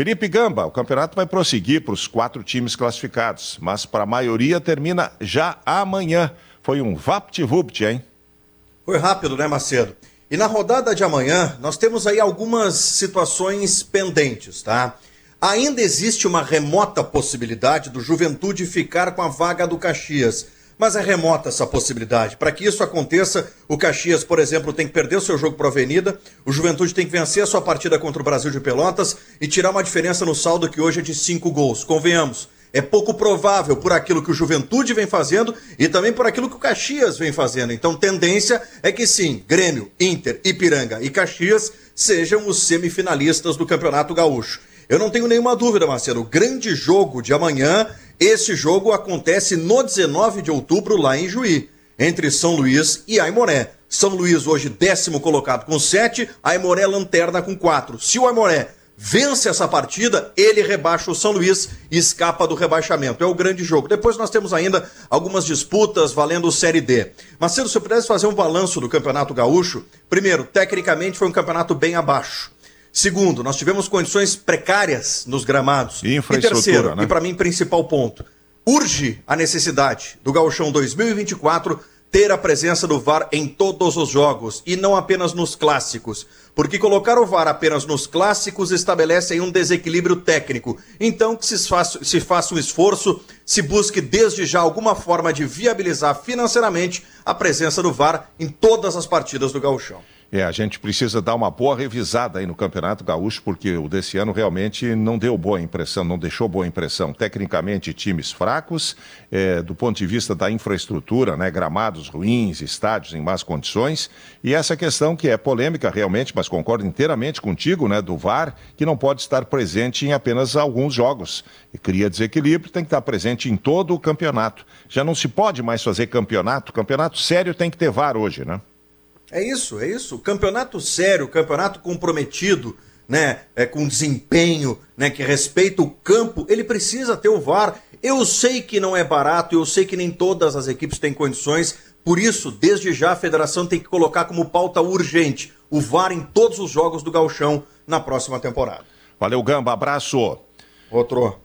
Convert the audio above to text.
Felipe Gamba, o campeonato vai prosseguir para os quatro times classificados, mas para a maioria termina já amanhã. Foi um vapt-vupt, hein? Foi rápido, né, Macedo? E na rodada de amanhã, nós temos aí algumas situações pendentes, tá? Ainda existe uma remota possibilidade do Juventude ficar com a vaga do Caxias mas é remota essa possibilidade. Para que isso aconteça, o Caxias, por exemplo, tem que perder o seu jogo para a Avenida, o Juventude tem que vencer a sua partida contra o Brasil de Pelotas e tirar uma diferença no saldo que hoje é de cinco gols. Convenhamos. É pouco provável por aquilo que o Juventude vem fazendo e também por aquilo que o Caxias vem fazendo. Então, tendência é que sim, Grêmio, Inter, Ipiranga e Caxias sejam os semifinalistas do Campeonato Gaúcho. Eu não tenho nenhuma dúvida, Marcelo. O grande jogo de amanhã esse jogo acontece no 19 de outubro, lá em Juí, entre São Luís e Aimoré. São Luís hoje décimo colocado com 7, Aimoré lanterna com 4. Se o Aimoré vence essa partida, ele rebaixa o São Luís e escapa do rebaixamento. É o grande jogo. Depois nós temos ainda algumas disputas valendo Série D. Macedo, se eu pudesse fazer um balanço do Campeonato Gaúcho, primeiro, tecnicamente foi um campeonato bem abaixo. Segundo, nós tivemos condições precárias nos gramados. E, e terceiro, né? e para mim principal ponto, urge a necessidade do Gauchão 2024 ter a presença do VAR em todos os jogos e não apenas nos clássicos. Porque colocar o VAR apenas nos clássicos estabelece um desequilíbrio técnico. Então que se faça, se faça um esforço, se busque desde já alguma forma de viabilizar financeiramente a presença do VAR em todas as partidas do Gauchão. É, a gente precisa dar uma boa revisada aí no Campeonato Gaúcho, porque o desse ano realmente não deu boa impressão, não deixou boa impressão. Tecnicamente, times fracos, é, do ponto de vista da infraestrutura, né, gramados ruins, estádios em más condições, e essa questão que é polêmica realmente, mas concordo inteiramente contigo, né, do VAR, que não pode estar presente em apenas alguns jogos. E cria desequilíbrio, tem que estar presente em todo o campeonato. Já não se pode mais fazer campeonato, campeonato sério tem que ter VAR hoje, né? É isso, é isso. Campeonato sério, campeonato comprometido, né, é, com desempenho, né, que respeita o campo, ele precisa ter o VAR. Eu sei que não é barato, eu sei que nem todas as equipes têm condições, por isso, desde já a federação tem que colocar como pauta urgente o VAR em todos os jogos do Galchão na próxima temporada. Valeu, Gamba, abraço. Outro.